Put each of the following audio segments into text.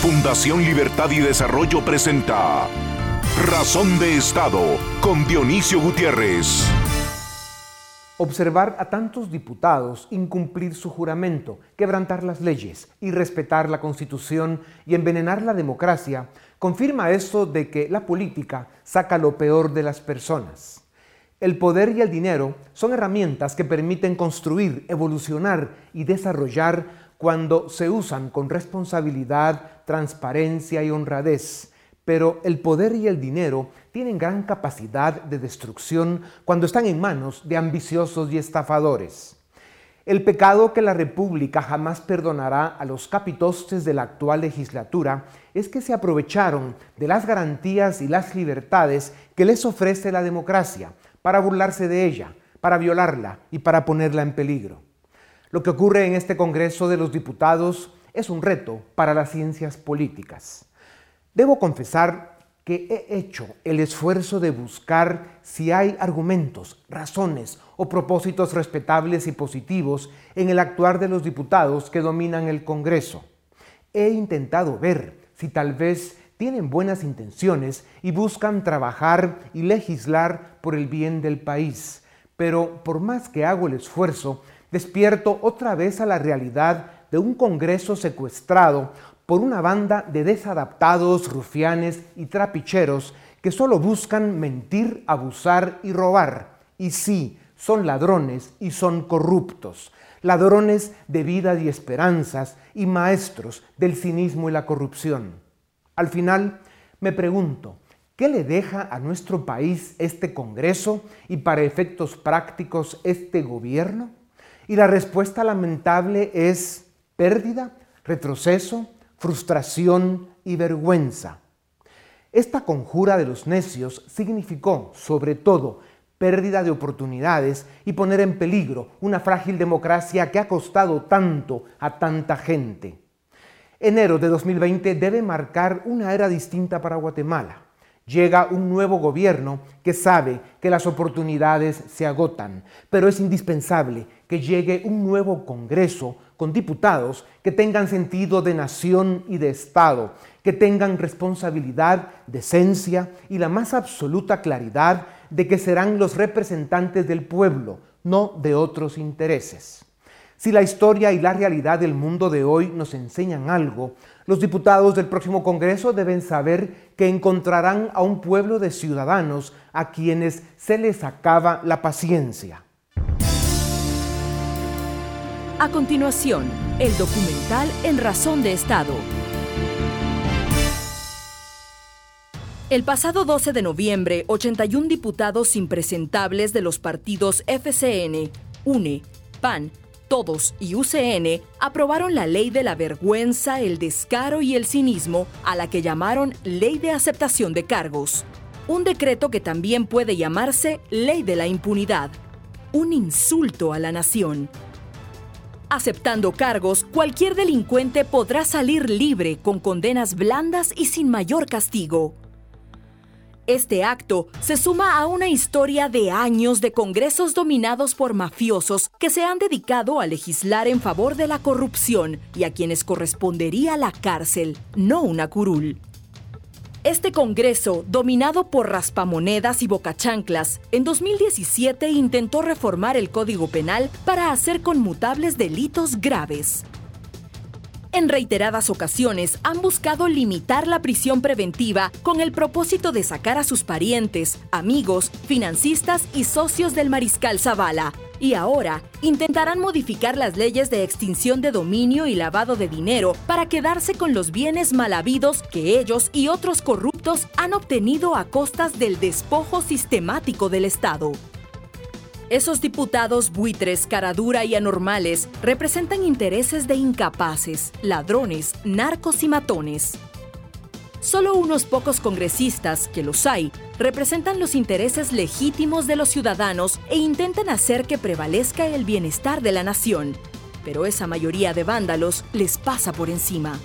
Fundación Libertad y Desarrollo presenta Razón de Estado con Dionisio Gutiérrez. Observar a tantos diputados incumplir su juramento, quebrantar las leyes, y respetar la Constitución y envenenar la democracia confirma eso de que la política saca lo peor de las personas. El poder y el dinero son herramientas que permiten construir, evolucionar y desarrollar cuando se usan con responsabilidad, transparencia y honradez. Pero el poder y el dinero tienen gran capacidad de destrucción cuando están en manos de ambiciosos y estafadores. El pecado que la República jamás perdonará a los capitostes de la actual legislatura es que se aprovecharon de las garantías y las libertades que les ofrece la democracia para burlarse de ella, para violarla y para ponerla en peligro. Lo que ocurre en este Congreso de los Diputados es un reto para las ciencias políticas. Debo confesar que he hecho el esfuerzo de buscar si hay argumentos, razones o propósitos respetables y positivos en el actuar de los diputados que dominan el Congreso. He intentado ver si tal vez tienen buenas intenciones y buscan trabajar y legislar por el bien del país. Pero por más que hago el esfuerzo, despierto otra vez a la realidad de un Congreso secuestrado por una banda de desadaptados, rufianes y trapicheros que solo buscan mentir, abusar y robar. Y sí, son ladrones y son corruptos, ladrones de vidas y esperanzas y maestros del cinismo y la corrupción. Al final, me pregunto, ¿qué le deja a nuestro país este Congreso y para efectos prácticos este gobierno? Y la respuesta lamentable es pérdida, retroceso, frustración y vergüenza. Esta conjura de los necios significó, sobre todo, pérdida de oportunidades y poner en peligro una frágil democracia que ha costado tanto a tanta gente. Enero de 2020 debe marcar una era distinta para Guatemala llega un nuevo gobierno que sabe que las oportunidades se agotan, pero es indispensable que llegue un nuevo Congreso con diputados que tengan sentido de nación y de Estado, que tengan responsabilidad, decencia y la más absoluta claridad de que serán los representantes del pueblo, no de otros intereses. Si la historia y la realidad del mundo de hoy nos enseñan algo, los diputados del próximo Congreso deben saber que encontrarán a un pueblo de ciudadanos a quienes se les acaba la paciencia. A continuación, el documental En Razón de Estado. El pasado 12 de noviembre, 81 diputados impresentables de los partidos FCN, UNE, PAN, todos y UCN aprobaron la ley de la vergüenza, el descaro y el cinismo, a la que llamaron Ley de Aceptación de Cargos. Un decreto que también puede llamarse Ley de la Impunidad. Un insulto a la nación. Aceptando cargos, cualquier delincuente podrá salir libre con condenas blandas y sin mayor castigo. Este acto se suma a una historia de años de congresos dominados por mafiosos que se han dedicado a legislar en favor de la corrupción y a quienes correspondería la cárcel, no una curul. Este Congreso, dominado por raspamonedas y bocachanclas, en 2017 intentó reformar el Código Penal para hacer conmutables delitos graves en reiteradas ocasiones han buscado limitar la prisión preventiva con el propósito de sacar a sus parientes, amigos, financistas y socios del mariscal Zavala. Y ahora intentarán modificar las leyes de extinción de dominio y lavado de dinero para quedarse con los bienes mal habidos que ellos y otros corruptos han obtenido a costas del despojo sistemático del Estado. Esos diputados buitres, caradura y anormales representan intereses de incapaces, ladrones, narcos y matones. Solo unos pocos congresistas, que los hay, representan los intereses legítimos de los ciudadanos e intentan hacer que prevalezca el bienestar de la nación. Pero esa mayoría de vándalos les pasa por encima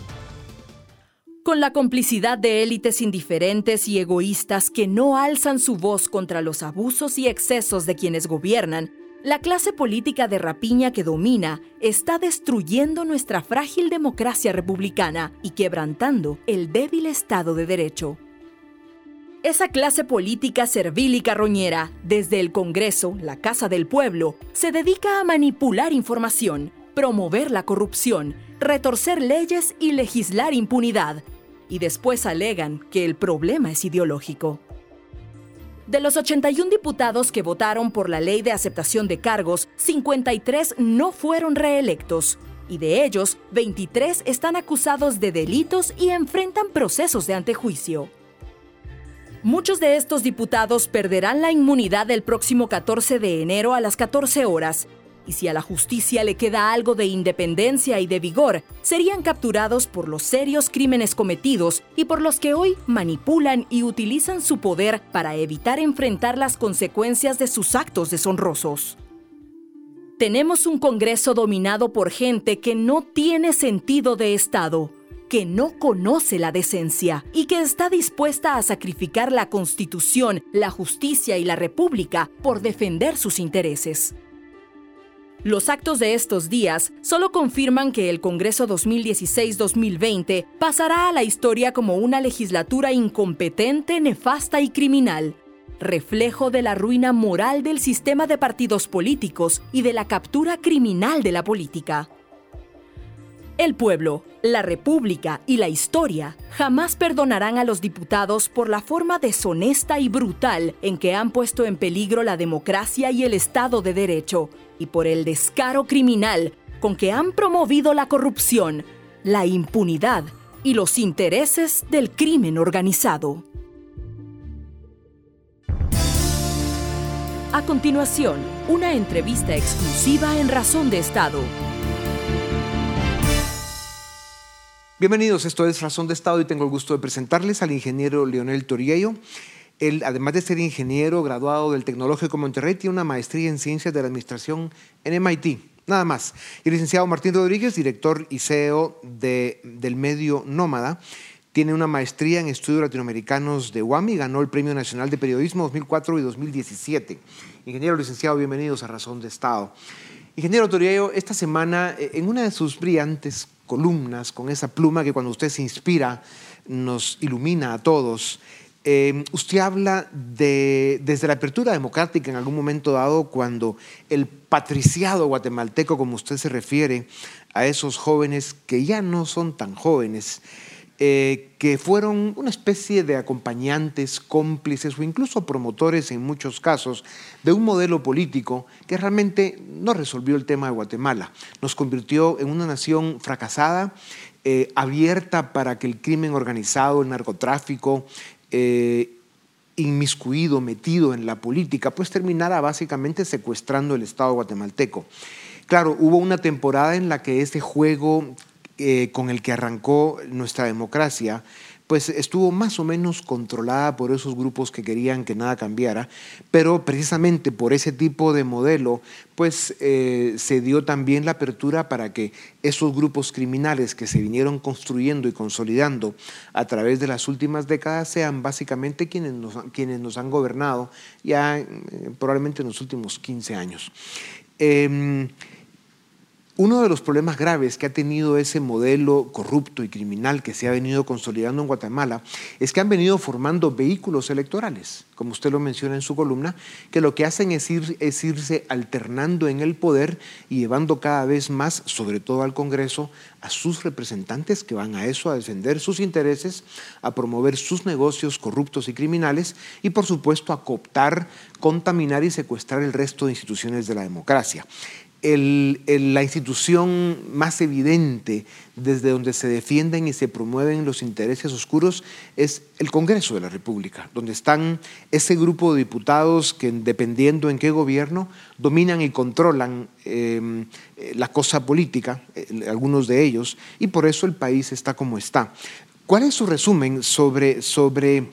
con la complicidad de élites indiferentes y egoístas que no alzan su voz contra los abusos y excesos de quienes gobiernan, La clase política de rapiña que domina está destruyendo nuestra frágil democracia republicana y quebrantando el débil Estado de Derecho. Esa clase política servil y carroñera, desde el Congreso, la Casa del Pueblo, se dedica a manipular información, promover la corrupción, retorcer leyes y legislar impunidad. Y después alegan que el problema es ideológico. De los 81 diputados que votaron por la ley de aceptación de cargos, 53 no fueron reelectos. Y de ellos, 23 están acusados de delitos y enfrentan procesos de antejuicio. Muchos de estos diputados perderán la inmunidad el próximo 14 de enero a las 14 horas y si a la justicia le queda algo de independencia y de vigor, serían capturados por los serios crímenes cometidos y por los que hoy manipulan y utilizan su poder para evitar enfrentar las consecuencias de sus actos deshonrosos. Tenemos un Congreso dominado por gente que no tiene sentido de Estado, que no conoce la decencia y que está dispuesta a sacrificar la Constitución, la justicia y la República por defender sus intereses. Los actos de estos días solo confirman que el Congreso 2016-2020 pasará a la historia como una legislatura incompetente, nefasta y criminal, reflejo de la ruina moral del sistema de partidos políticos y de la captura criminal de la política. El pueblo, la República y la historia jamás perdonarán a los diputados por la forma deshonesta y brutal en que han puesto en peligro la democracia y el Estado de Derecho, y por el descaro criminal con que han promovido la corrupción, la impunidad y los intereses del crimen organizado. A continuación, una entrevista exclusiva en Razón de Estado Bienvenidos, esto es Razón de Estado y tengo el gusto de presentarles al ingeniero Leonel Toriello. Él, además de ser ingeniero graduado del Tecnológico Monterrey, tiene una maestría en Ciencias de la Administración en MIT, nada más. Y el licenciado Martín Rodríguez, director y CEO de, del medio Nómada, tiene una maestría en estudios latinoamericanos de UAMI, ganó el Premio Nacional de Periodismo 2004 y 2017. Ingeniero licenciado, bienvenidos a Razón de Estado. Ingeniero Toriello, esta semana, eh, en una de sus brillantes columnas, con esa pluma que cuando usted se inspira nos ilumina a todos. Eh, usted habla de, desde la apertura democrática en algún momento dado, cuando el patriciado guatemalteco, como usted se refiere, a esos jóvenes que ya no son tan jóvenes, eh, que fueron una especie de acompañantes, cómplices o incluso promotores en muchos casos de un modelo político que realmente no resolvió el tema de Guatemala. Nos convirtió en una nación fracasada, eh, abierta para que el crimen organizado, el narcotráfico, eh, inmiscuido, metido en la política, pues terminara básicamente secuestrando el Estado guatemalteco. Claro, hubo una temporada en la que ese juego eh, con el que arrancó nuestra democracia, pues estuvo más o menos controlada por esos grupos que querían que nada cambiara, pero precisamente por ese tipo de modelo, pues eh, se dio también la apertura para que esos grupos criminales que se vinieron construyendo y consolidando a través de las últimas décadas sean básicamente quienes nos, quienes nos han gobernado ya eh, probablemente en los últimos 15 años. Em, uno de los problemas graves que ha tenido ese modelo corrupto y criminal que se ha venido consolidando en Guatemala es que han venido formando vehículos electorales, como usted lo menciona en su columna, que lo que hacen es, irse alternando en el poder y llevando cada vez más, sobre todo al Congreso, a sus representantes que van a eso, a defender sus intereses, a promover sus negocios corruptos y criminales y por supuesto a cooptar, contaminar y secuestrar el resto de instituciones de la democracia la institución más evidente desde donde se defienden y se promueven los intereses oscuros es el Congreso de la República, donde están ese grupo de diputados que dependiendo en qué gobierno dominan y controlan em, la cosa política, eh, algunos de ellos, y por eso el país está como está. ¿Cuál es su resumen sobre, sobre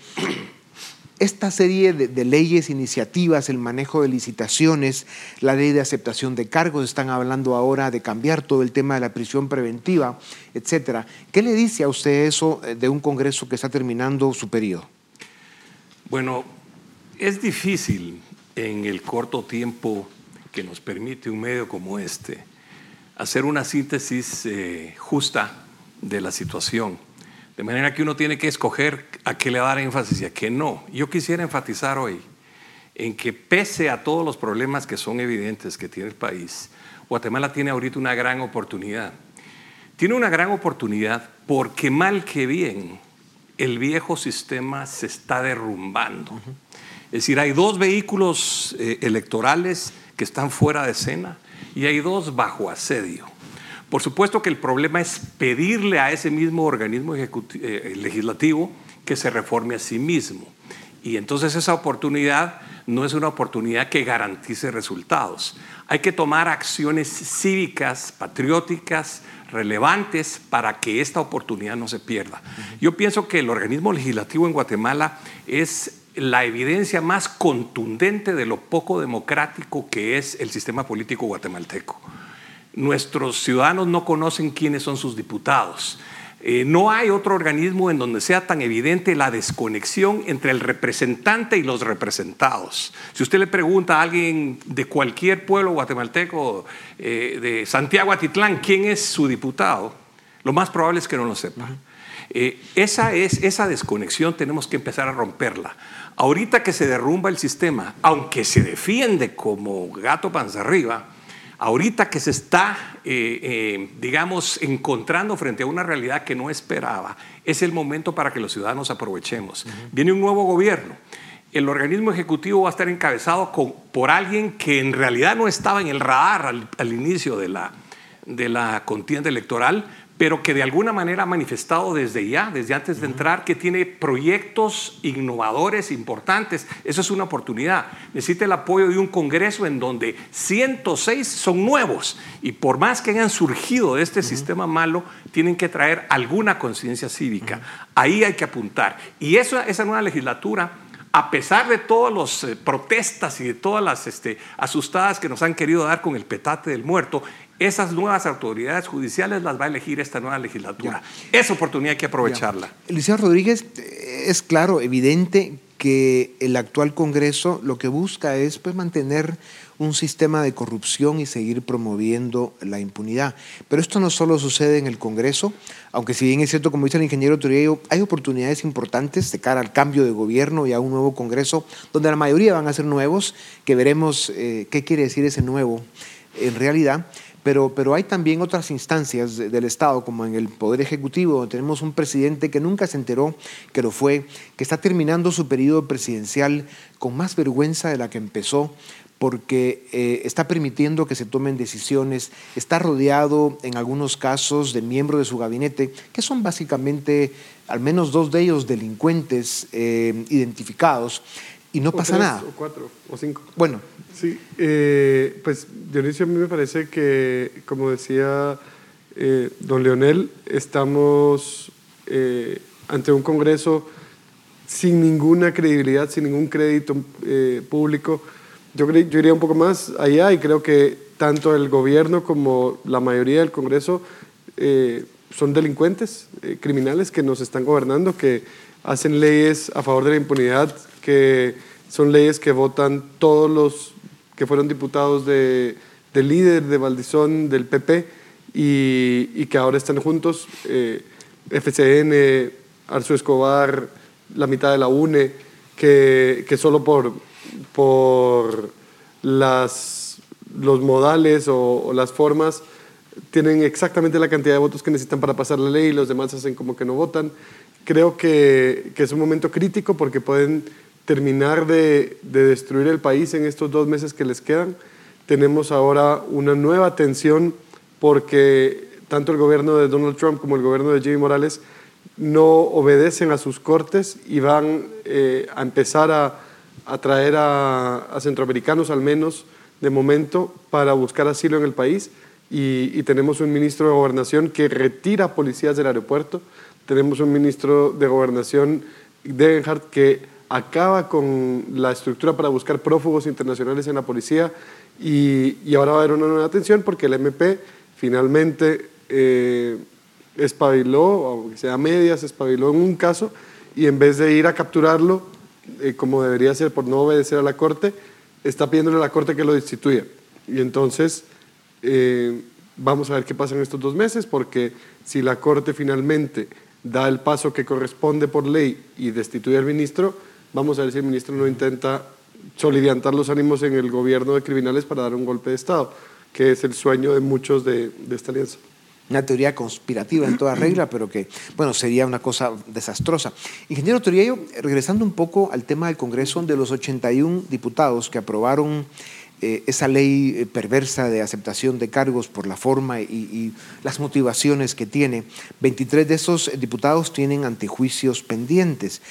esta serie de, leyes, iniciativas, el manejo de licitaciones, la ley de aceptación de cargos, están hablando ahora de cambiar todo el tema de la prisión preventiva, etcétera. ¿Qué le dice a usted eso eh, de un Congreso que está terminando su periodo? Bueno, es difícil en el corto tiempo que nos permite un medio como este hacer una síntesis eh, justa de la situación. De manera que uno tiene que escoger a qué le dar énfasis y a qué no. Yo quisiera enfatizar hoy en que pese a todos los problemas que son evidentes que tiene el país, Guatemala tiene ahorita una gran oportunidad. Tiene una gran oportunidad porque mal que bien el viejo sistema se está derrumbando. Es decir, hay dos vehículos eh, electorales que están fuera de escena y hay dos bajo asedio. Por supuesto que el problema es pedirle a ese mismo organismo eh, legislativo que se reforme a sí mismo. Y entonces esa oportunidad no es una oportunidad que garantice resultados. Hay que tomar acciones cívicas, patrióticas, relevantes para que esta oportunidad no se pierda. Yo pienso que el organismo legislativo en Guatemala es la evidencia más contundente de lo poco democrático que es el sistema político guatemalteco nuestros ciudadanos no conocen quiénes son sus diputados. Eh, no hay otro organismo en donde sea tan evidente la desconexión entre el representante y los representados. Si usted le pregunta a alguien de cualquier pueblo guatemalteco, eh, de Santiago Atitlán, quién es su diputado, lo más probable es que no lo sepa. Eh, esa, es, esa desconexión tenemos que empezar a romperla. Ahorita que se derrumba el sistema, aunque se defiende como gato panza arriba, ahorita que se está, eh, eh, digamos, encontrando frente a una realidad que no esperaba, es el momento para que los ciudadanos aprovechemos. Viene un nuevo gobierno. El organismo ejecutivo va a estar encabezado por alguien que en realidad no estaba en el radar al, al inicio de la, de la contienda electoral, pero que de alguna manera ha manifestado desde ya, desde antes de entrar, que tiene proyectos innovadores importantes. Eso es una oportunidad. Necesita el apoyo de un Congreso en donde 106 son nuevos y por más que hayan surgido de este sistema malo, tienen que traer alguna conciencia cívica. Ahí hay que apuntar. Y eso, esa nueva legislatura a pesar de todas las eh, protestas y de todas las este, asustadas que nos han querido dar con el petate del muerto, esas nuevas autoridades judiciales las va a elegir esta nueva legislatura. Esa oportunidad hay que aprovecharla. Eliseo Rodríguez, es claro, evidente que el actual Congreso lo que busca es pues, mantener un sistema de corrupción y seguir promoviendo la impunidad. Pero esto no solo sucede en el Congreso, aunque si bien es cierto, como dice el ingeniero Turillo, hay oportunidades importantes de cara al cambio de gobierno y a un nuevo Congreso, donde la mayoría van a ser nuevos, que veremos eh, qué quiere decir ese nuevo en realidad. Pero, pero hay también otras instancias del Estado, como en el Poder Ejecutivo, donde tenemos un presidente que nunca se enteró que lo fue, que está terminando su periodo presidencial con más vergüenza de la que empezó, porque eh, está permitiendo que se tomen decisiones, está rodeado en algunos casos de miembros de su gabinete, que son básicamente al menos dos de ellos delincuentes eh, identificados, y no pasa nada. O cuatro, o cinco. Bueno. Sí, eh, pues Dionisio, a mí me parece que, como decía eh, don Leonel, estamos eh, ante un Congreso sin ninguna credibilidad, sin ningún crédito público. Yo, yo iría un poco más allá y creo que tanto el gobierno como la mayoría del Congreso son delincuentes, criminales que nos están gobernando, que hacen leyes a favor de la impunidad que son leyes que votan todos los que fueron diputados de, del líder de Valdizón, del PP, y, que ahora están juntos, eh, FCN, Arzu Escobar, la mitad de la UNE, que, que solo por, por las, los modales o, las formas tienen exactamente la cantidad de votos que necesitan para pasar la ley y los demás hacen como que no votan. Creo que, que es un momento crítico porque pueden terminar de, destruir el país en estos dos meses que les quedan. Tenemos ahora una nueva tensión porque tanto el gobierno de Donald Trump como el gobierno de Jimmy Morales no obedecen a sus cortes y van eh, a empezar a, traer a, centroamericanos al menos de momento para buscar asilo en el país. Y, y, tenemos un ministro de gobernación que retira policías del aeropuerto. Tenemos un ministro de gobernación, Degenhardt, que acaba con la estructura para buscar prófugos internacionales en la policía y, ahora va a haber una nueva atención porque el MP finalmente eh, espabiló, aunque sea medias, espabiló en un caso y en vez de ir a capturarlo, eh, como debería ser por no obedecer a la Corte, está pidiéndole a la Corte que lo destituya. Y entonces eh, vamos a ver qué pasa en estos dos meses, porque si la Corte finalmente da el paso que corresponde por ley y destituye al ministro, vamos a ver si el ministro no intenta soliviantar los ánimos en el gobierno de criminales para dar un golpe de Estado, que es el sueño de muchos de, de esta alianza una teoría conspirativa en toda regla, pero que, bueno, sería una cosa desastrosa. Ingeniero Toriello, regresando un poco al tema del Congreso, de los 81 diputados que aprobaron eh, esa ley eh, perversa de aceptación de cargos por la forma y, las motivaciones que tiene, 23 de esos diputados tienen antejuicios pendientes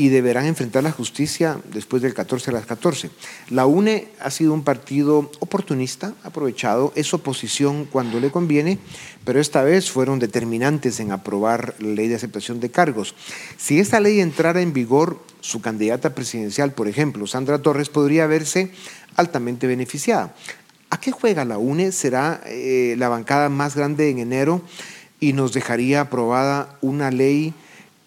y deberán enfrentar la justicia después del 14 a las 14. La UNE ha sido un partido oportunista, aprovechado, es oposición cuando le conviene, pero esta vez fueron determinantes en aprobar la ley de aceptación de cargos. Si esta ley entrara en vigor, su candidata presidencial, por ejemplo, Sandra Torres, podría verse altamente beneficiada. ¿A qué juega la UNE? ¿Será eh, la bancada más grande en enero y nos dejaría aprobada una ley?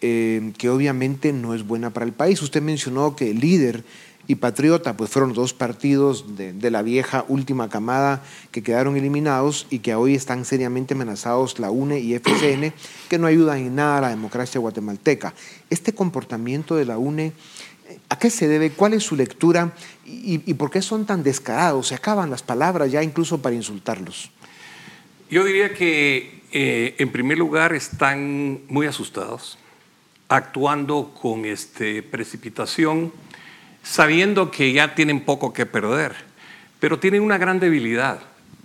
Eh, que obviamente no es buena para el país. Usted mencionó que líder y Patriota pues fueron dos partidos de, la vieja última camada que quedaron eliminados y que hoy están seriamente amenazados la UNE y FCN, que no ayudan en nada a la democracia guatemalteca. Este comportamiento de la UNE, ¿a qué se debe? ¿Cuál es su lectura? ¿Y, por qué son tan descarados? Se acaban las palabras ya incluso para insultarlos. Yo diría que eh, en primer lugar están muy asustados actuando con este, precipitación, sabiendo que ya tienen poco que perder, pero tienen una gran debilidad.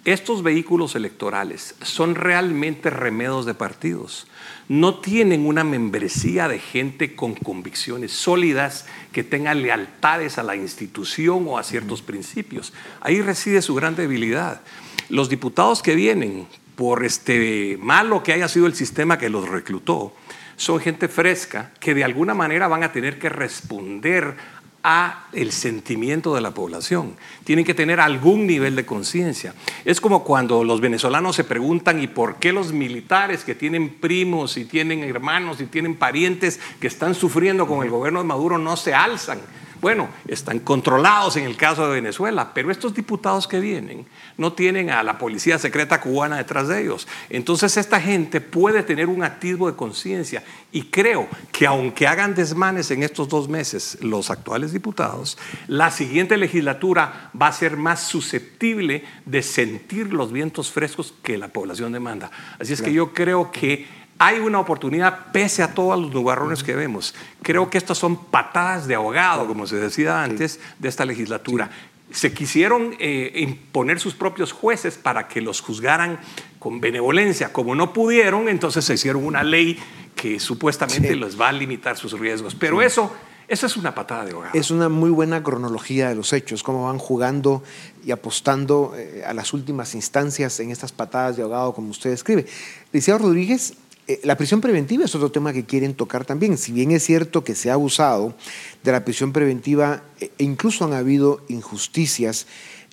Estos vehículos electorales son realmente remedos de partidos. No tienen una membresía de gente con convicciones sólidas que tenga lealtades a la institución o a ciertos principios. Ahí reside su gran debilidad. Los diputados que vienen, por este malo que haya sido el sistema que los reclutó, son gente fresca que de alguna manera van a tener que responder a el sentimiento de la población. Tienen que tener algún nivel de conciencia. Es como cuando los venezolanos se preguntan ¿y por qué los militares que tienen primos y tienen hermanos y tienen parientes que están sufriendo con el gobierno de Maduro no se alzan? Bueno, están controlados en el caso de Venezuela, pero estos diputados que vienen no tienen a la policía secreta cubana detrás de ellos. Entonces esta gente puede tener un activo de conciencia y creo que aunque hagan desmanes en estos dos meses los actuales diputados, la siguiente legislatura va a ser más susceptible de sentir los vientos frescos que la población demanda. Así es que yo creo que hay una oportunidad pese a todos los nubarrones que vemos. Creo que estas son patadas de ahogado, como se decía antes, de esta legislatura. Se quisieron eh, imponer sus propios jueces para que los juzgaran con benevolencia. Como no pudieron, entonces se hicieron una ley que supuestamente les va a limitar sus riesgos. Pero eso eso es una patada de ahogado. Es una muy buena cronología de los hechos, cómo van jugando y apostando eh, a las últimas instancias en estas patadas de ahogado, como usted describe. Liceo Rodríguez, eh, la prisión preventiva es otro tema que quieren tocar también. Si bien es cierto que se ha abusado de la prisión preventiva e incluso han habido injusticias,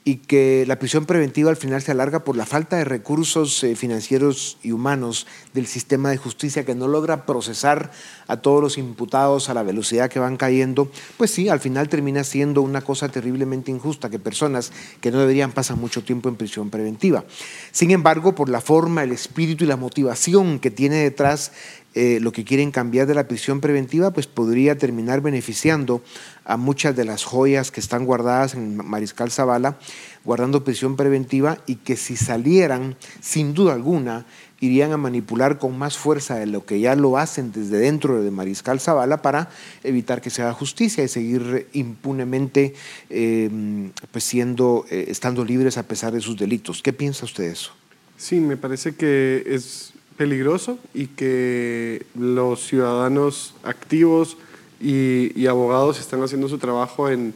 y que la prisión preventiva al final se alarga por la falta de recursos eh, financieros y humanos del sistema de justicia que no logra procesar a todos los imputados a la velocidad que van cayendo, pues sí, al final termina siendo una cosa terriblemente injusta que personas que no deberían pasar mucho tiempo en prisión preventiva. Sin embargo, por la forma, el espíritu y la motivación que tiene detrás eh, lo que quieren cambiar de la prisión preventiva, pues podría terminar beneficiando a muchas de las joyas que están guardadas en Mariscal Zavala, guardando prisión preventiva y que si salieran, sin duda alguna, irían a manipular con más fuerza de lo que ya lo hacen desde dentro de Mariscal Zavala para evitar que se haga justicia y seguir impunemente eh, pues siendo, eh, estando libres a pesar de sus delitos. ¿Qué piensa usted de eso? Sí, me parece que es peligroso y que los ciudadanos activos y, abogados están haciendo su trabajo en,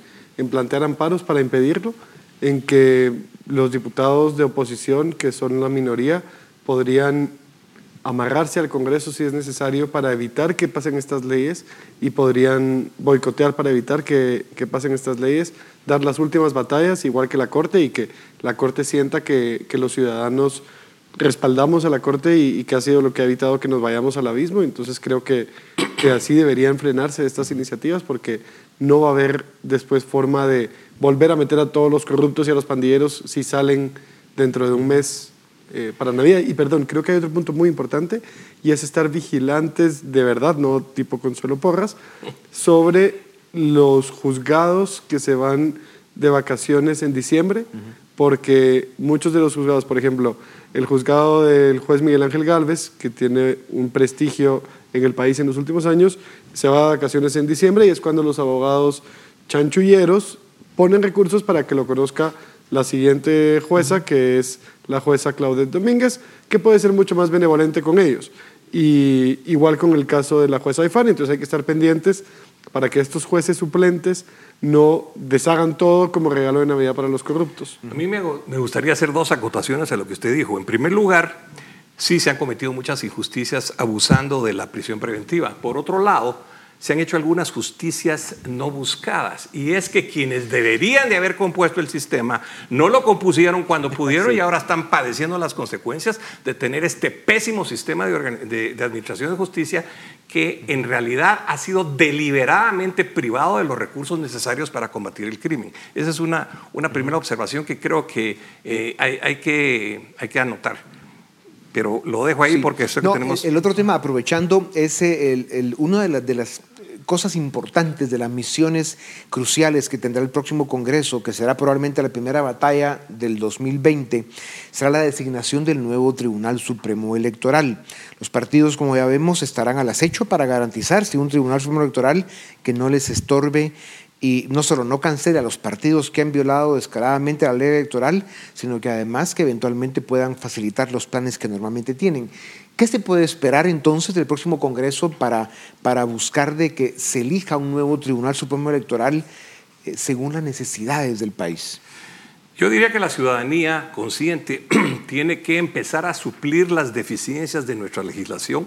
plantear amparos para impedirlo, en que los diputados de oposición, que son la minoría, podrían amarrarse al Congreso si es necesario para evitar que pasen estas leyes y podrían boicotear para evitar que, que, pasen estas leyes, dar las últimas batallas igual que la Corte y que la Corte sienta que, que los ciudadanos respaldamos a la Corte y, que ha sido lo que ha evitado que nos vayamos al abismo. Entonces creo que, que así deberían frenarse estas iniciativas porque no va a haber después forma de volver a meter a todos los corruptos y a los pandilleros si salen dentro de un mes eh, para Navidad. Y perdón, creo que hay otro punto muy importante y es estar vigilantes de verdad, no tipo Consuelo Porras, sobre los juzgados que se van de vacaciones en diciembre, porque muchos de los juzgados, por ejemplo, el juzgado del juez Miguel Ángel Galvez, que tiene un prestigio en el país en los últimos años, se va de vacaciones en diciembre y es cuando los abogados chanchulleros ponen recursos para que lo conozca la siguiente jueza, que es la jueza Claudette Domínguez, que puede ser mucho más benevolente con ellos. Y igual con el caso de la jueza Ifani, entonces hay que estar pendientes para que estos jueces suplentes no deshagan todo como regalo de Navidad para los corruptos. A mí me, gustaría hacer dos acotaciones a lo que usted dijo. En primer lugar, sí se han cometido muchas injusticias abusando de la prisión preventiva. Por otro lado, se han hecho algunas justicias no buscadas. Y es que quienes deberían de haber compuesto el sistema no lo compusieron cuando pudieron y ahora están padeciendo las consecuencias de tener este pésimo sistema de, administración de justicia que en realidad ha sido deliberadamente privado de los recursos necesarios para combatir el crimen. Esa es una, una primera observación que creo que, eh, hay, que hay que anotar pero lo dejo ahí porque eso que tenemos. El otro tema, aprovechando, es el, el, una de, de, las cosas importantes, de las misiones cruciales que tendrá el próximo Congreso, que será probablemente la primera batalla del 2020, será la designación del nuevo Tribunal Supremo Electoral. Los partidos, como ya vemos, estarán al acecho para garantizarse un Tribunal Supremo Electoral que no les estorbe y no solo no cancele a los partidos que han violado descaradamente la ley electoral, sino que además que eventualmente puedan facilitar los planes que normalmente tienen. ¿Qué se puede esperar entonces del próximo Congreso para, para buscar de que se elija un nuevo Tribunal Supremo Electoral eh, según las necesidades del país? Yo diría que la ciudadanía consciente tiene que empezar a suplir las deficiencias de nuestra legislación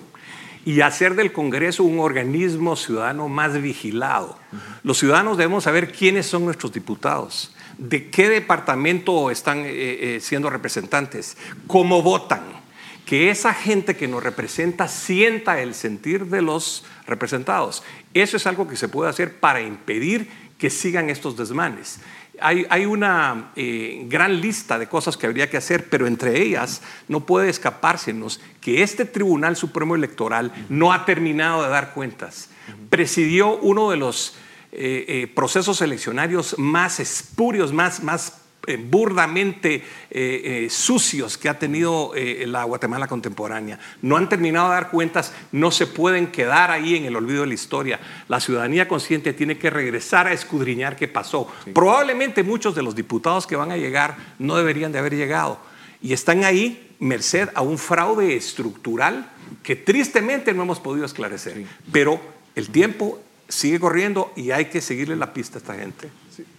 y hacer del Congreso un organismo ciudadano más vigilado. Los ciudadanos debemos saber quiénes son nuestros diputados, de qué departamento están eh, eh, siendo representantes, cómo votan que esa gente que nos representa sienta el sentir de los representados. Eso es algo que se puede hacer para impedir que sigan estos desmanes. Hay, una eh, gran lista de cosas que habría que hacer, pero entre ellas no puede escapársenos que este Tribunal Supremo Electoral no ha terminado de dar cuentas. Presidió uno de los eh, eh, procesos eleccionarios más espurios, más, más burdamente eh, eh, sucios que ha tenido la Guatemala contemporánea. No han terminado de dar cuentas, no se pueden quedar ahí en el olvido de la historia. La ciudadanía consciente tiene que regresar a escudriñar qué pasó. Probablemente muchos de los diputados que van a llegar no deberían de haber llegado y están ahí merced a un fraude estructural que tristemente no hemos podido esclarecer. Pero el tiempo sigue corriendo y hay que seguirle la pista a esta gente.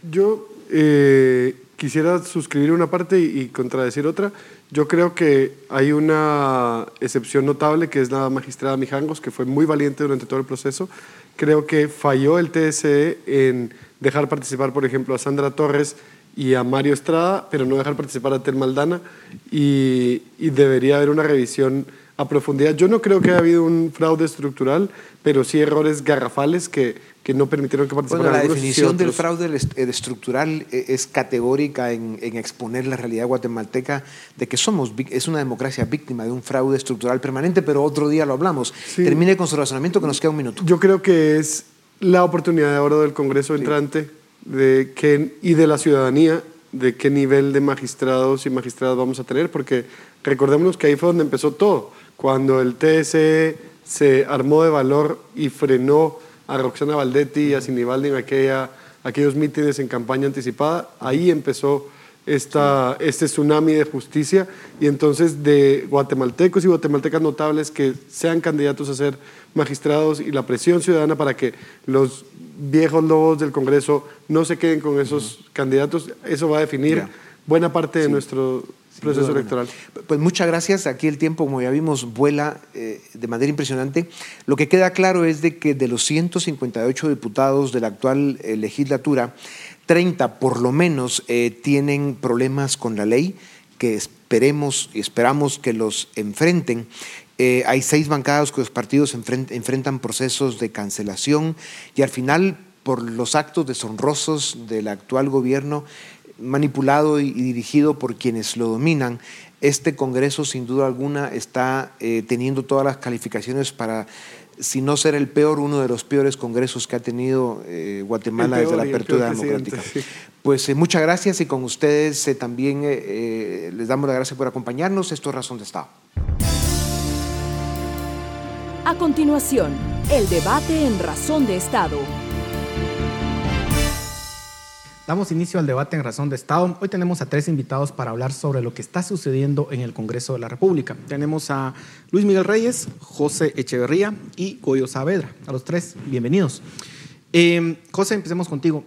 Yo quisiera suscribir una parte y, contradecir otra. Yo creo que hay una excepción notable que es la magistrada Mijangos, que fue muy valiente durante todo el proceso. Creo que falló el TSE en dejar participar, por ejemplo, a Sandra Torres y a Mario Estrada, pero no dejar participar a Tel Maldana y, y debería haber una revisión a profundidad. Yo no creo que haya habido un fraude estructural, pero sí errores garrafales que, que no permitieron que participaran. Bueno, la definición del fraude eh, estructural eh, es categórica en, exponer la realidad guatemalteca de que somos es una democracia víctima de un fraude estructural permanente, pero otro día lo hablamos. Termine con su razonamiento que nos queda un minuto. Yo creo que es la oportunidad de oro del Congreso entrante de que, y de la ciudadanía de qué nivel de magistrados y magistradas vamos a tener, porque recordémonos que ahí fue donde empezó todo cuando el TSE se armó de valor y frenó a Roxana Valdetti y a Sinibaldi en aquella, aquellos mítines en campaña anticipada, ahí empezó esta, este tsunami de justicia. Y entonces de guatemaltecos y guatemaltecas notables que sean candidatos a ser magistrados y la presión ciudadana para que los viejos lobos del Congreso no se queden con esos candidatos, eso va a definir buena parte de nuestro proceso electoral. Pues muchas gracias. Aquí el tiempo, como ya vimos, vuela eh, de manera impresionante. Lo que queda claro es de que de los 158 diputados de la actual eh, legislatura, 30 por lo menos eh, tienen problemas con la ley que esperemos y esperamos que los enfrenten. Eh, hay seis bancadas cuyos partidos enfrentan procesos de cancelación y al final, por los actos deshonrosos del actual gobierno, manipulado y, dirigido por quienes lo dominan, este Congreso sin duda alguna está eh, teniendo todas las calificaciones para si no ser el peor, uno de los peores congresos que ha tenido eh, Guatemala desde la apertura democrática. Pues eh, muchas gracias y con ustedes eh, también les damos las gracias por acompañarnos. Esto es Razón de Estado. A continuación, el debate en Razón de Estado. Damos inicio al debate en Razón de Estado. Hoy tenemos a tres invitados para hablar sobre lo que está sucediendo en el Congreso de la República. Tenemos a Luis Miguel Reyes, José Echeverría y Goyo Saavedra. A los tres, bienvenidos. Eh, José, empecemos contigo.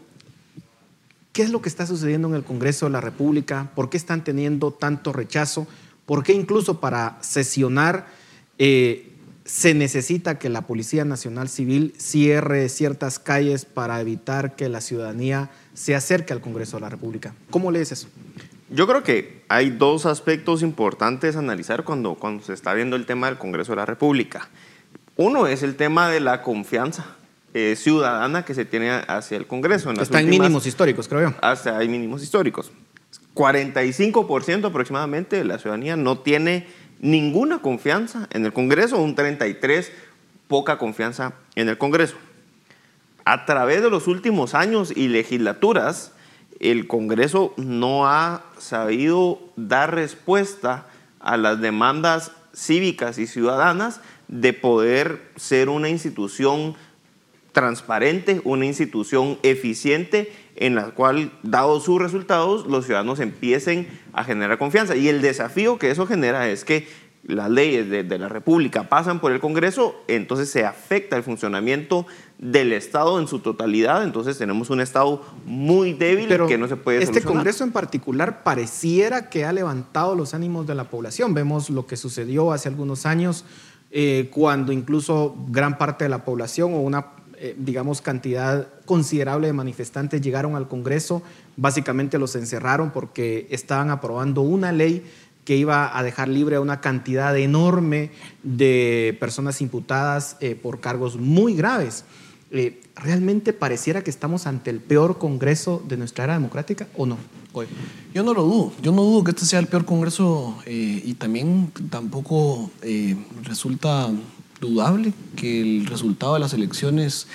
¿Qué es lo que está sucediendo en el Congreso de la República? ¿Por qué están teniendo tanto rechazo? ¿Por qué incluso para sesionar eh, se necesita que la Policía Nacional Civil cierre ciertas calles para evitar que la ciudadanía se acerque al Congreso de la República. ¿Cómo lees eso? Yo creo que hay dos aspectos importantes a analizar cuando, cuando se está viendo el tema del Congreso de la República. Uno es el tema de la confianza eh, ciudadana que se tiene hacia el Congreso. En está en mínimos históricos, creo yo. Hasta hay mínimos históricos. 45% aproximadamente de la ciudadanía no tiene ninguna confianza en el Congreso, un 33 poca confianza en el Congreso. A través de los últimos años y legislaturas, el Congreso no ha sabido dar respuesta a las demandas cívicas y ciudadanas de poder ser una institución transparente, una institución eficiente en la cual, dados sus resultados, los ciudadanos empiecen a generar confianza. Y el desafío que eso genera es que las leyes de, la República pasan por el Congreso, entonces se afecta el funcionamiento del Estado en su totalidad, entonces tenemos un Estado muy débil que no se puede Este Congreso en particular pareciera que ha levantado los ánimos de la población. Vemos lo que sucedió hace algunos años eh, cuando incluso gran parte de la población o una eh, digamos, cantidad considerable de manifestantes llegaron al Congreso, básicamente los encerraron porque estaban aprobando una ley que iba a dejar libre a una cantidad enorme de personas imputadas eh, por cargos muy graves. Eh, ¿Realmente pareciera que estamos ante el peor Congreso de nuestra era democrática o no? Yo no lo dudo, yo no dudo que este sea el peor Congreso y también tampoco resulta dudable que el resultado de las elecciones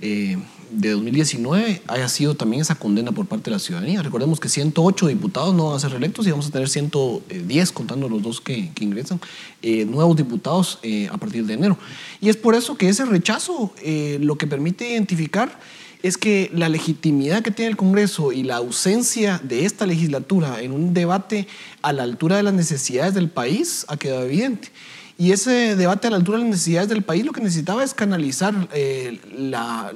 eh, de 2019 haya sido también esa condena por parte de la ciudadanía. Recordemos que 108 diputados no van a ser reelectos y vamos a tener 110, contando los dos que, ingresan, eh, nuevos diputados eh, a partir de enero. Y es por eso que ese rechazo lo que permite identificar es que la legitimidad que tiene el Congreso y la ausencia de esta legislatura en un debate a la altura de las necesidades del país ha quedado evidente. Y ese debate a la altura de las necesidades del país lo que necesitaba es canalizar eh, la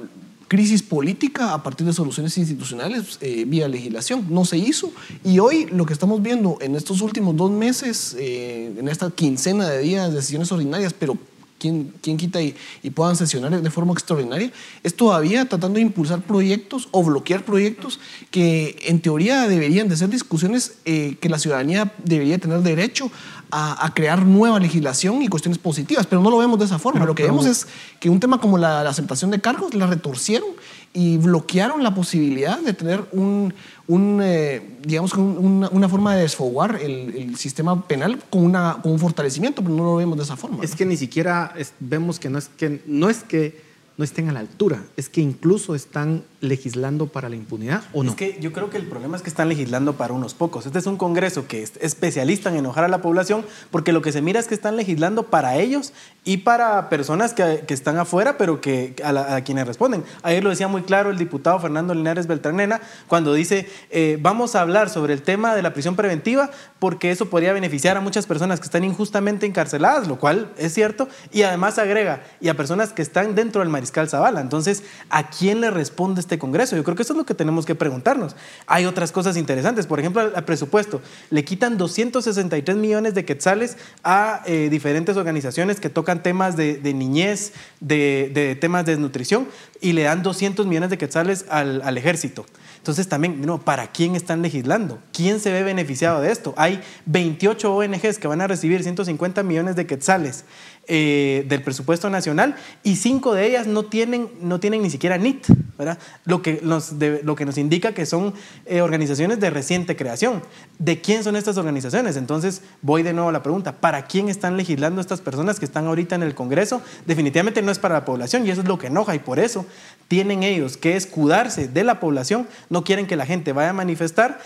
crisis política a partir de soluciones institucionales eh, vía legislación. No se hizo. Y hoy lo que estamos viendo en estos últimos dos meses, eh, en esta quincena de días de sesiones ordinarias, pero quién, quién quita y, y, puedan sesionar de forma extraordinaria, es todavía tratando de impulsar proyectos o bloquear proyectos que en teoría deberían de ser discusiones que la ciudadanía debería tener derecho a, crear nueva legislación y cuestiones positivas, pero no lo vemos de esa forma. lo que vemos es que un tema como la, aceptación de cargos la retorcieron y bloquearon la posibilidad de tener un, un eh, digamos, una, forma de desfogar el, sistema penal con, una, con un fortalecimiento, pero no lo vemos de esa forma. Es que ni siquiera vemos que no es que no es que no estén a la altura, es que incluso están legislando para la impunidad o no. Es que yo creo que el problema es que están legislando para unos pocos. Este es un Congreso que es especialista en enojar a la población porque lo que se mira es que están legislando para ellos y para personas que, que están afuera, pero que a, quienes responden. Ayer lo decía muy claro el diputado Fernando Linares Beltranena cuando dice eh, vamos a hablar sobre el tema de la prisión preventiva porque eso podría beneficiar a muchas personas que están injustamente encarceladas, lo cual es cierto, y además agrega y a personas que están dentro del mariscal Zavala. Entonces, ¿a quién le responde este Congreso? Yo creo que eso es lo que tenemos que preguntarnos. Hay otras cosas interesantes, por ejemplo, al, presupuesto. Le quitan 263 millones de quetzales a eh, diferentes organizaciones que tocan temas de, niñez, de, temas de desnutrición, y le dan 200 millones de quetzales al, ejército. Entonces también, no, ¿para quién están legislando? ¿Quién se ve beneficiado de esto? Hay 28 ONGs que van a recibir 150 millones de quetzales eh, del presupuesto nacional y cinco de ellas no tienen, no tienen ni siquiera NIT, ¿verdad? Lo, que nos, lo que nos indica que son eh, organizaciones de reciente creación. ¿De quién son estas organizaciones? Entonces voy de nuevo a la pregunta, ¿para quién están legislando estas personas que están ahorita en el Congreso? Definitivamente no es para la población y eso es lo que enoja y por eso tienen ellos que escudarse de la población, no quieren que la gente vaya a manifestar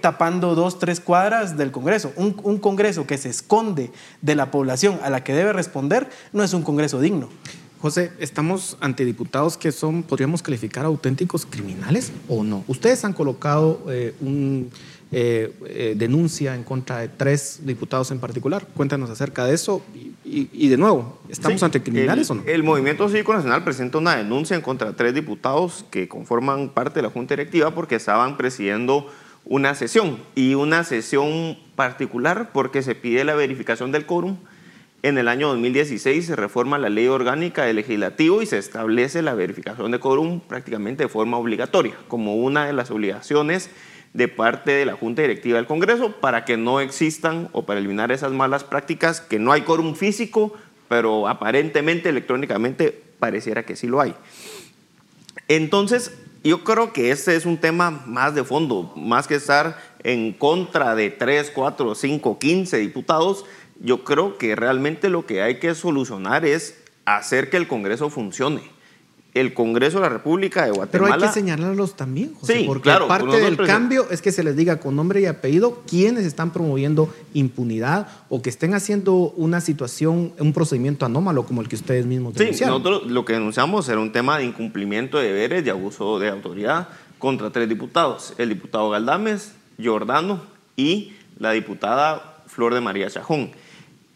tapando dos, tres cuadras del Congreso. Un, un Congreso que se esconde de la población a la que debe responder no es un Congreso digno. José, ¿estamos ante diputados que son, podríamos calificar, auténticos criminales o no? Ustedes han colocado eh, una eh, eh, denuncia en contra de tres diputados en particular. Cuéntanos acerca de eso. Y, de nuevo, ¿estamos ante criminales o no? El Movimiento Cívico Nacional presenta una denuncia en contra de tres diputados que conforman parte de la Junta Directiva porque estaban presidiendo una sesión y una sesión particular porque se pide la verificación del quórum en el año 2016 se reforma la ley orgánica del legislativo y se establece la verificación de quórum prácticamente de forma obligatoria, como una de las obligaciones de parte de la Junta Directiva del Congreso para que no existan o para eliminar esas malas prácticas, que no hay quórum físico, pero aparentemente electrónicamente pareciera que sí lo hay. Entonces, yo creo que este es un tema más de fondo, más que estar en contra de 3, 4, 5, 15 diputados, yo creo que realmente lo que hay que solucionar es hacer que el Congreso funcione. El Congreso de la República de Guatemala. Pero hay que señalarlos también, José, sí, porque claro, parte del cambio es que se les diga con nombre y apellido quiénes están promoviendo impunidad o que estén haciendo una situación, un procedimiento anómalo como el que ustedes mismos denunciaron. Sí, nosotros lo que denunciamos era un tema de incumplimiento de deberes y abuso de autoridad contra tres diputados: el diputado Galdames, Jordano y la diputada Flor de María Chajón.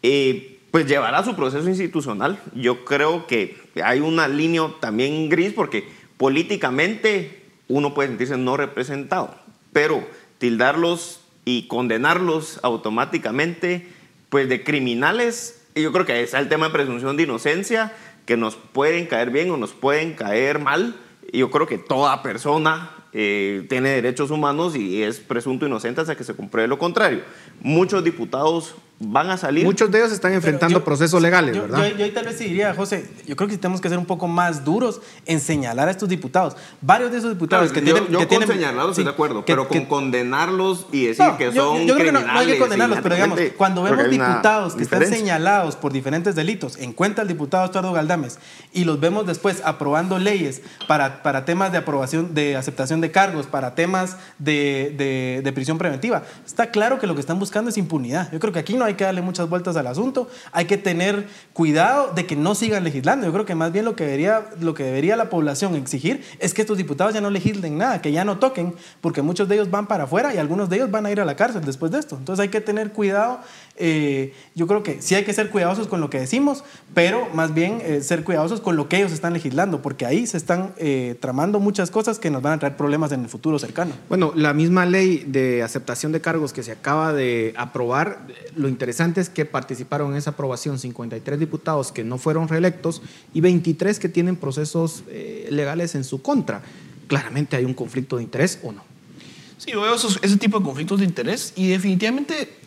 Eh, pues llevará su proceso institucional. Yo creo que hay una línea también gris porque políticamente uno puede sentirse no representado, pero tildarlos y condenarlos automáticamente pues de criminales, yo creo que está el tema de presunción de inocencia, que nos pueden caer bien o nos pueden caer mal. Yo creo que toda persona eh, tiene derechos humanos y es presunto inocente hasta que se compruebe lo contrario. Muchos diputados van a salir. Muchos de ellos están enfrentando procesos legales, ¿verdad? Yo, yo, tal vez diría, José, yo creo que tenemos que ser un poco más duros en señalar a estos diputados. Varios de esos diputados que tienen... Yo que con señalarlos estoy de acuerdo, pero con condenarlos y decir que son Yo creo que no, hay que condenarlos, pero digamos, cuando vemos diputados que están señalados por diferentes delitos, en cuenta el diputado Estuardo Galdames, y los vemos después aprobando leyes para, para temas de aprobación, de aceptación de cargos, para temas de, de, de prisión preventiva, está claro que lo que están buscando es impunidad. Yo creo que aquí no hay que darle muchas vueltas al asunto, hay que tener cuidado de que no sigan legislando. Yo creo que más bien lo que debería, lo que debería la población exigir es que estos diputados ya no legislen nada, que ya no toquen, porque muchos de ellos van para afuera y algunos de ellos van a ir a la cárcel después de esto. Entonces hay que tener cuidado. Eh, yo creo que sí hay que ser cuidadosos con lo que decimos, pero más bien eh, ser cuidadosos con lo que ellos están legislando, porque ahí se están eh, tramando muchas cosas que nos van a traer problemas en el futuro cercano. Bueno, la misma ley de aceptación de cargos que se acaba de aprobar, lo interesante que participaron en esa aprobación 53 diputados que no fueron reelectos y 23 que tienen procesos legales en su contra. Claramente hay un conflicto de interés o no. Sí, yo veo ese tipo de conflictos de interés y definitivamente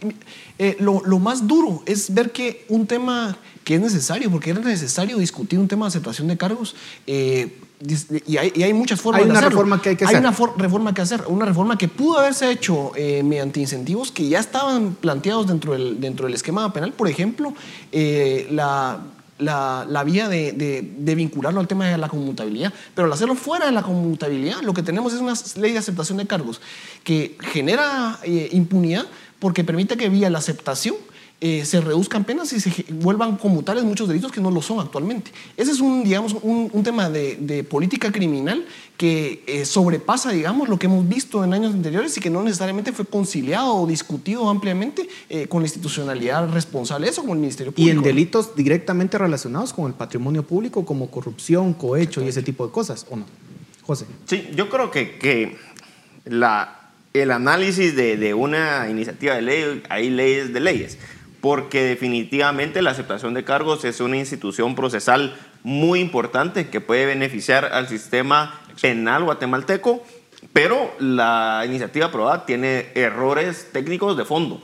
eh, lo, lo, más duro es ver que un tema que es necesario, porque era necesario discutir un tema de aceptación de cargos, eh, y hay, muchas formas hay una reforma que hay que hacer. Hay una reforma que hacer, una reforma que pudo haberse hecho eh, mediante incentivos que ya estaban planteados dentro del, dentro del esquema penal. Por ejemplo, eh, la, vía de, de, vincularlo al tema de la conmutabilidad. Pero al hacerlo fuera de la conmutabilidad, lo que tenemos es una ley de aceptación de cargos que genera eh, impunidad porque permite que vía la aceptación eh, se reduzcan penas y se vuelvan conmutables muchos delitos que no lo son actualmente. Ese es un, digamos, un, tema de, política criminal que eh, sobrepasa, digamos, lo que hemos visto en años anteriores y que no necesariamente fue conciliado o discutido ampliamente eh, con la institucionalidad responsable de eso, con el Ministerio Público. Y en delitos directamente relacionados con el patrimonio público, como corrupción, cohecho y ese tipo de cosas, ¿o no? José. Sí, yo creo que, que la, el análisis de, de una iniciativa de ley, hay leyes de leyes porque definitivamente la aceptación de cargos es una institución procesal muy importante que puede beneficiar al sistema penal guatemalteco, pero la iniciativa aprobada tiene errores técnicos de fondo.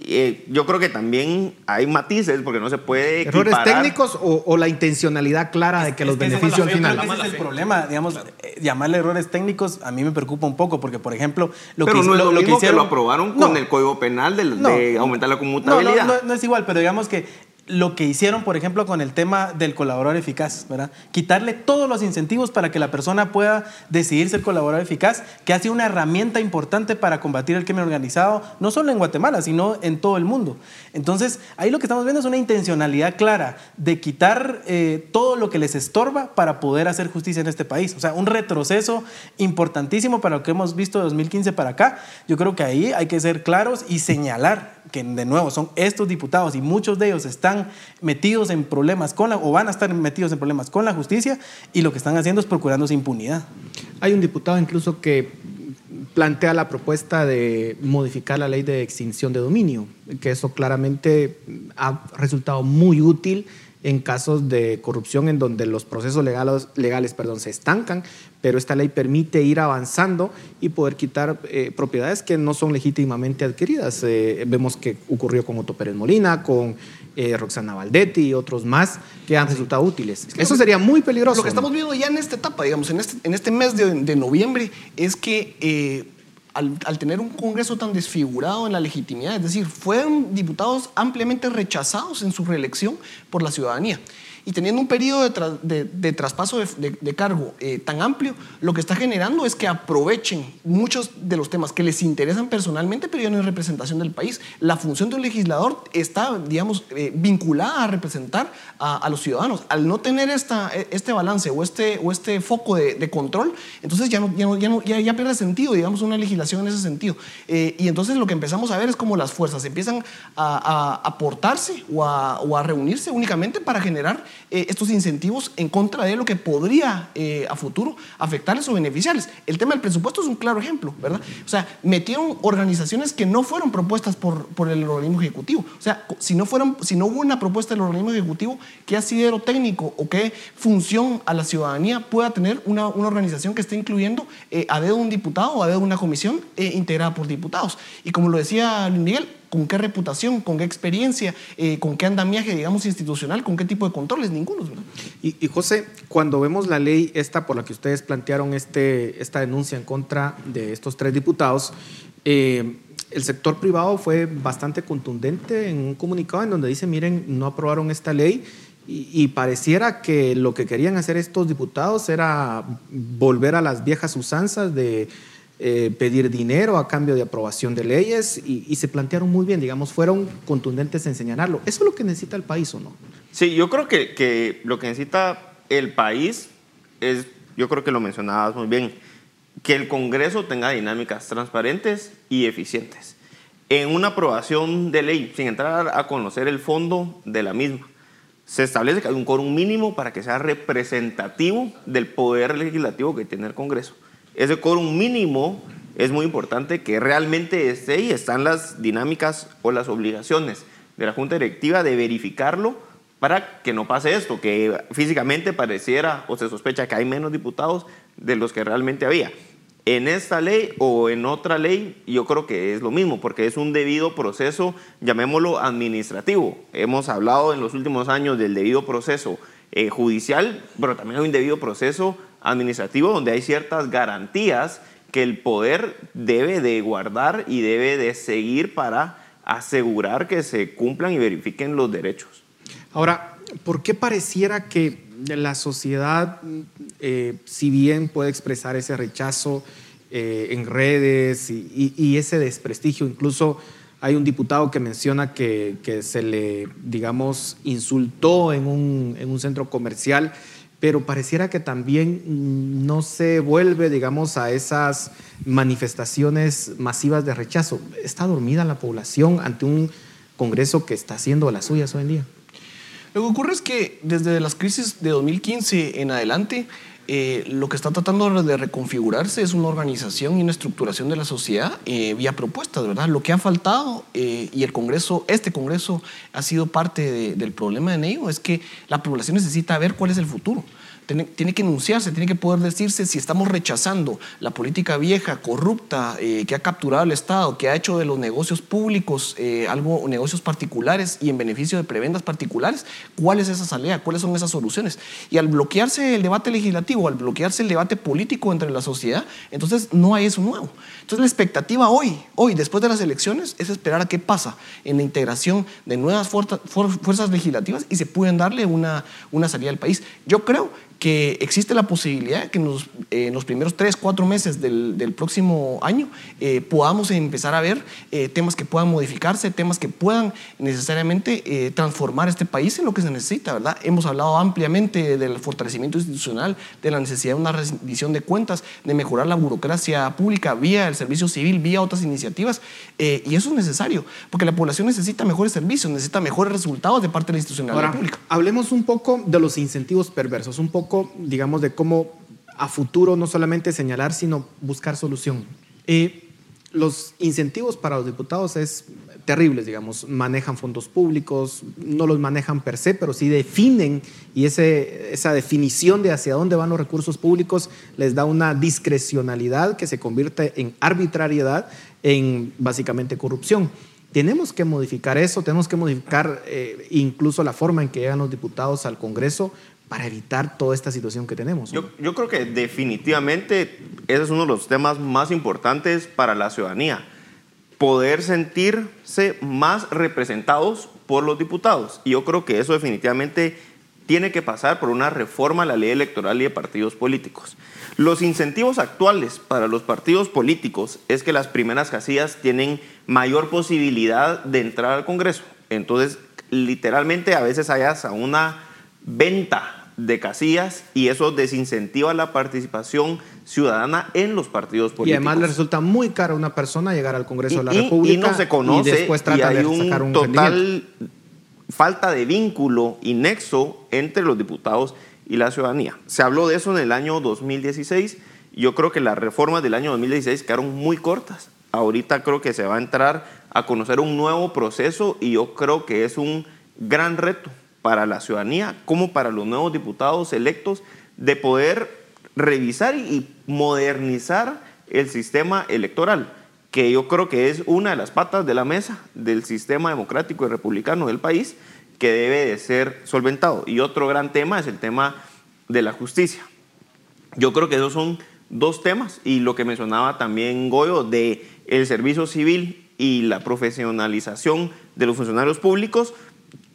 Eh, yo creo que también hay matices porque no se puede errores equiparar- técnicos o, o la intencionalidad clara de que los Es beneficios al final. que ese es el problema, digamos, eh, llamarle errores técnicos a mí me preocupa un poco porque, por ejemplo, lo pero que, no es lo, lo que mismo que, hicieron- lo aprobaron No, con el Código Penal del- No. de aumentar la No, conmutabilidad. no, no, no es igual, pero digamos que lo que hicieron, por ejemplo, con el tema del colaborador eficaz, ¿verdad? Quitarle todos los incentivos para que la persona pueda decidir ser colaborador eficaz, que ha sido una herramienta importante para combatir el crimen organizado, no solo en Guatemala, sino en todo el mundo. Entonces, ahí lo que estamos viendo es una intencionalidad clara de quitar eh, todo lo que les estorba para poder hacer justicia en este país. O sea, un retroceso importantísimo para lo que hemos visto de 2015 para acá. Yo creo que ahí hay que ser claros y señalar que de nuevo son estos diputados y muchos de ellos están metidos en problemas con la, o van a estar metidos en problemas con la justicia y lo que están haciendo es procurándose impunidad. Hay un diputado incluso que plantea la propuesta de modificar la ley de extinción de dominio, que eso claramente ha resultado muy útil en casos de corrupción en donde los procesos legales, legales perdón, se estancan, pero esta ley permite ir avanzando y poder quitar eh, propiedades que no son legítimamente adquiridas. Eh, vemos que ocurrió con Otto Pérez Molina, con eh, Roxana Valdetti y otros más que han resultado útiles. que Eso que- sería muy peligroso. Lo que ¿no? estamos viendo ya en esta etapa, digamos, en este, en este mes de, de noviembre, es que al, tener un Congreso tan desfigurado en la legitimidad, es decir, fueron diputados ampliamente rechazados en su reelección por la ciudadanía. Y teniendo un periodo de, tra- de- de traspaso de, de- cargo eh, tan amplio, lo que está generando es que aprovechen muchos de los temas que les interesan personalmente, pero ya no es representación del país. La función de un legislador está, digamos, eh, vinculada a representar a, a los ciudadanos. Al no tener esta, eh, este balance o este, o este foco de, control, entonces ya, no, ya, no- ya, no- ya- ya pierde sentido, digamos, una legislación en ese sentido. Eh, y entonces lo que empezamos a ver es como las fuerzas empiezan a aportarse o a, o a reunirse únicamente para generar eh, estos incentivos en contra de lo que podría eh, a futuro afectarles o beneficiarles. El tema del presupuesto es un claro ejemplo, ¿verdad? O sea, metieron organizaciones que no fueron propuestas por, por el organismo ejecutivo. O sea, si no, fueron, si no hubo una propuesta del organismo ejecutivo, ¿qué asidero técnico o qué función a la ciudadanía pueda tener una, una organización que esté incluyendo eh, a dedo un diputado o a dedo una comisión integrada por diputados? Y como lo decía Luis Miguel, ¿Con qué reputación, con qué experiencia, eh, con qué andamiaje, digamos, institucional, con qué tipo de controles? Ninguno. Y, José, cuando vemos la ley esta por la que ustedes plantearon este, esta denuncia en contra de estos tres diputados, eh, el sector privado fue bastante contundente en un comunicado en donde dice, miren, no aprobaron esta ley y pareciera que lo que querían hacer estos diputados era volver a las viejas usanzas de eh, pedir dinero a cambio de aprobación de leyes y, y se plantearon muy bien, digamos, fueron contundentes en señalarlo. ¿Eso es lo que necesita el país o no? Sí, yo creo que, que lo que necesita el país es, yo creo que lo mencionabas muy bien, que el Congreso tenga dinámicas transparentes y eficientes. En una aprobación de ley, sin entrar a conocer el fondo de la misma, se establece que hay un quórum mínimo para que sea representativo del poder legislativo que tiene el Congreso. Ese quórum mínimo es muy importante que realmente esté y están las dinámicas o las obligaciones de la Junta Directiva de verificarlo para que no pase esto, que físicamente pareciera o se sospecha que hay menos diputados de los que realmente había. En esta ley o en otra ley, yo creo que es lo mismo, porque es un debido proceso, llamémoslo administrativo. Hemos hablado en los últimos años del debido proceso eh, judicial, pero también hay un debido proceso administrativo donde hay ciertas garantías que el poder debe de guardar y debe de seguir para asegurar que se cumplan y verifiquen los derechos. Ahora, ¿por qué pareciera que la sociedad, eh, si bien puede expresar ese rechazo eh, en redes y, ese desprestigio, incluso hay un diputado que menciona que, que se le, digamos, insultó en un, en un centro comercial, pero pareciera que también mm, no se vuelve, digamos, a esas manifestaciones masivas de rechazo. Está dormida la población ante un Congreso que está haciendo las suyas hoy en día. Lo que ocurre es que desde las crisis de 2015 en adelante, eh, lo que está tratando de reconfigurarse es una organización y una estructuración de la sociedad eh, vía propuestas, ¿verdad? Lo que ha faltado eh, y el Congreso, este Congreso ha sido parte de- del problema en ello, es que la población necesita ver cuál es el futuro. Tiene, tiene que enunciarse, tiene que poder decirse si estamos rechazando la política vieja, corrupta, eh, que ha capturado al Estado, que ha hecho de los negocios públicos eh, algo, negocios particulares y en beneficio de prebendas particulares, cuál es esa salida, cuáles son esas soluciones. Y al bloquearse el debate legislativo, al bloquearse el debate político entre la sociedad, entonces no hay eso nuevo. Entonces la expectativa hoy, hoy, después de las elecciones, es esperar a qué pasa en la integración de nuevas fuerza- fuer- fuerzas legislativas y se pueden darle una, una salida al país. Yo creo que existe la posibilidad que en los, eh, en los primeros tres, cuatro meses del, del próximo año eh, podamos empezar a ver eh, temas que puedan modificarse, temas que puedan necesariamente eh, transformar este país en lo que se necesita, ¿verdad? Hemos hablado ampliamente del fortalecimiento institucional, de la necesidad de una rendición de cuentas, de mejorar la burocracia pública vía el servicio civil, vía otras iniciativas, eh, y eso es necesario, porque la población necesita mejores servicios, necesita mejores resultados de parte de la institucionalidad Ahora, pública. hablemos un poco de los incentivos perversos, un poco, digamos, de cómo a futuro no solamente señalar, sino buscar solución. Eh, los incentivos para los diputados es terribles, digamos, manejan fondos públicos, no los manejan per se, pero sí definen y ese, esa definición de hacia dónde van los recursos públicos les da una discrecionalidad que se convierte en arbitrariedad, en básicamente corrupción. Tenemos que modificar eso, tenemos que modificar eh, incluso la forma en que llegan los diputados al Congreso para evitar toda esta situación que tenemos. Yo, yo creo que definitivamente ese es uno de los temas más importantes para la ciudadanía. Poder sentirse más representados por los diputados. Y yo creo que eso definitivamente tiene que pasar por una reforma a la ley electoral y de partidos políticos. Los incentivos actuales para los partidos políticos es que las primeras casillas tienen mayor posibilidad de entrar al Congreso. Entonces, literalmente a veces hay hasta una venta de casillas y eso desincentiva la participación ciudadana en los partidos políticos. Y además le resulta muy caro a una persona llegar al Congreso de la Y- y- República y no se conoce y después y trata hay de un sacar un rendimiento. total falta de vínculo y nexo entre los diputados y la ciudadanía. Se habló de eso en el año 2016 y yo creo que las reformas del año 2016 quedaron muy cortas. Ahorita creo que se va a entrar a conocer un nuevo proceso y yo creo que es un gran reto para la ciudadanía como para los nuevos diputados electos de poder revisar y modernizar el sistema electoral, que yo creo que es una de las patas de la mesa del sistema democrático y republicano del país que debe de ser solventado. Y otro gran tema es el tema de la justicia. Yo creo que esos son dos temas y lo que mencionaba también Goyo de el servicio civil y la profesionalización de los funcionarios públicos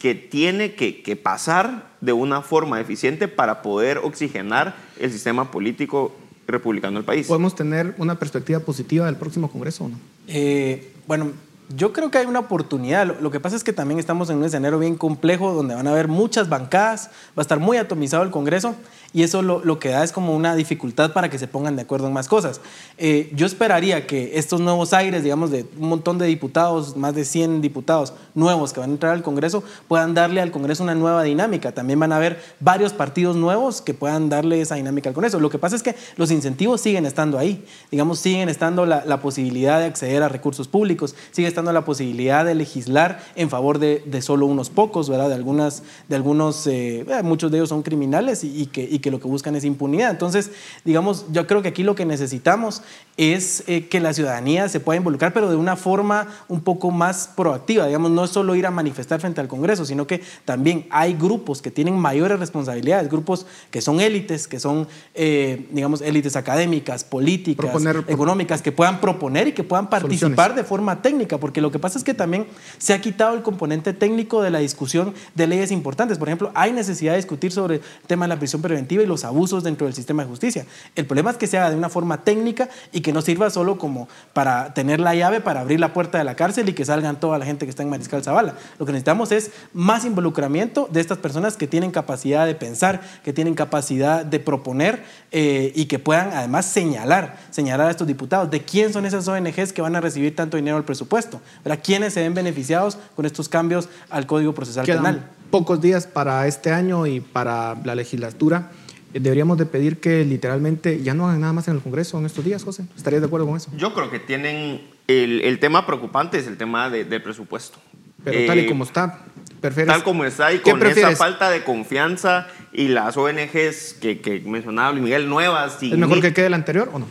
que tiene que, que pasar de una forma eficiente para poder oxigenar el sistema político republicano del país. ¿Podemos tener una perspectiva positiva del próximo Congreso o no? Eh, bueno, yo creo que hay una oportunidad. Lo, que pasa es que también estamos en un escenario bien complejo donde van a haber muchas bancadas, va a estar muy atomizado el Congreso y eso lo, lo que da es como una dificultad para que se pongan de acuerdo en más cosas. Eh, yo esperaría que estos nuevos aires, digamos, de un montón de diputados, más de 100 diputados nuevos que van a entrar al Congreso, puedan darle al Congreso una nueva dinámica. También van a haber varios partidos nuevos que puedan darle esa dinámica al Congreso. Lo que pasa es que los incentivos siguen estando ahí. Digamos, siguen estando la, la posibilidad de acceder a recursos públicos, sigue estando la posibilidad de legislar en favor de, de solo unos pocos, ¿verdad? De, algunas, de algunos, eh, eh, muchos de ellos son criminales y, y que, y que lo que buscan es impunidad. Entonces, digamos, yo creo que aquí lo que necesitamos es eh, que la ciudadanía se pueda involucrar, pero de una forma un poco más proactiva. Digamos, no es solo ir a manifestar frente al Congreso, sino que también hay grupos que tienen mayores responsabilidades, grupos que son élites, que son, eh, digamos, élites académicas, políticas, Proponer- económicas, que puedan proponer y que puedan participar de forma técnica, porque lo que pasa es que también se ha quitado el componente técnico de la discusión de leyes importantes. Por ejemplo, hay necesidad de discutir sobre el tema de la prisión preventiva y los abusos dentro del sistema de justicia. El problema es que se haga de una forma técnica y que no sirva solo como para tener la llave para abrir la puerta de la cárcel y que salgan toda la gente que está en Mariscal Zavala. Lo que necesitamos es más involucramiento de estas personas que tienen capacidad de pensar, que tienen capacidad de proponer eh, y que puedan además señalar, señalar a estos diputados de quién son esas ONGs que van a recibir tanto dinero del presupuesto, ¿verdad? quiénes se ven beneficiados con estos cambios al Código Procesal Quedan Penal. pocos días para este año y para la legislatura. deberíamos de pedir que literalmente ya no hagan nada más en el Congreso en estos días, José. ¿Estarías de acuerdo con eso? Yo creo que tienen el, el tema preocupante es el tema de, del presupuesto. Pero tal y Eh, como está, prefieres... Tal como está y ¿Qué con esa falta de confianza y las ONGs que, que mencionaba Luis Miguel, nuevas. sin ¿Es mejor que quede el anterior o no?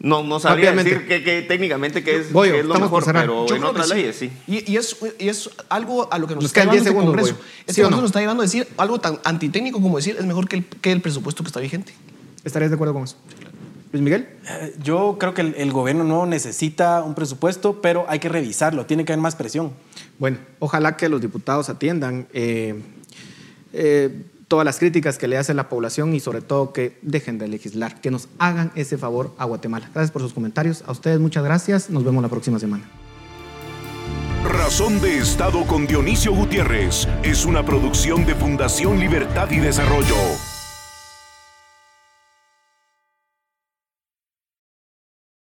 No, no sabría decir que, que técnicamente qué es, Goyo, qué es lo mejor, pero Yo en que otras leyes sí. Y, y es, y es algo a lo que nos, Nos está quedan 10 llevando este segundos, Congreso. Este ¿Sí Congreso no? nos está llevando a decir algo tan antitécnico como decir es mejor que el, que el presupuesto que está vigente. ¿Estarías de acuerdo con eso? Luis Miguel. Eh, Yo creo que el, el gobierno no necesita un presupuesto, pero hay que revisarlo, tiene que haber más presión. Bueno, ojalá que los diputados atiendan eh, eh, todas las críticas que le hace la población y sobre todo que dejen de legislar, que nos hagan ese favor a Guatemala. Gracias por sus comentarios. A ustedes muchas gracias. Nos vemos la próxima semana. Razón de Estado con Dionisio Gutiérrez es una producción de Fundación Libertad y Desarrollo.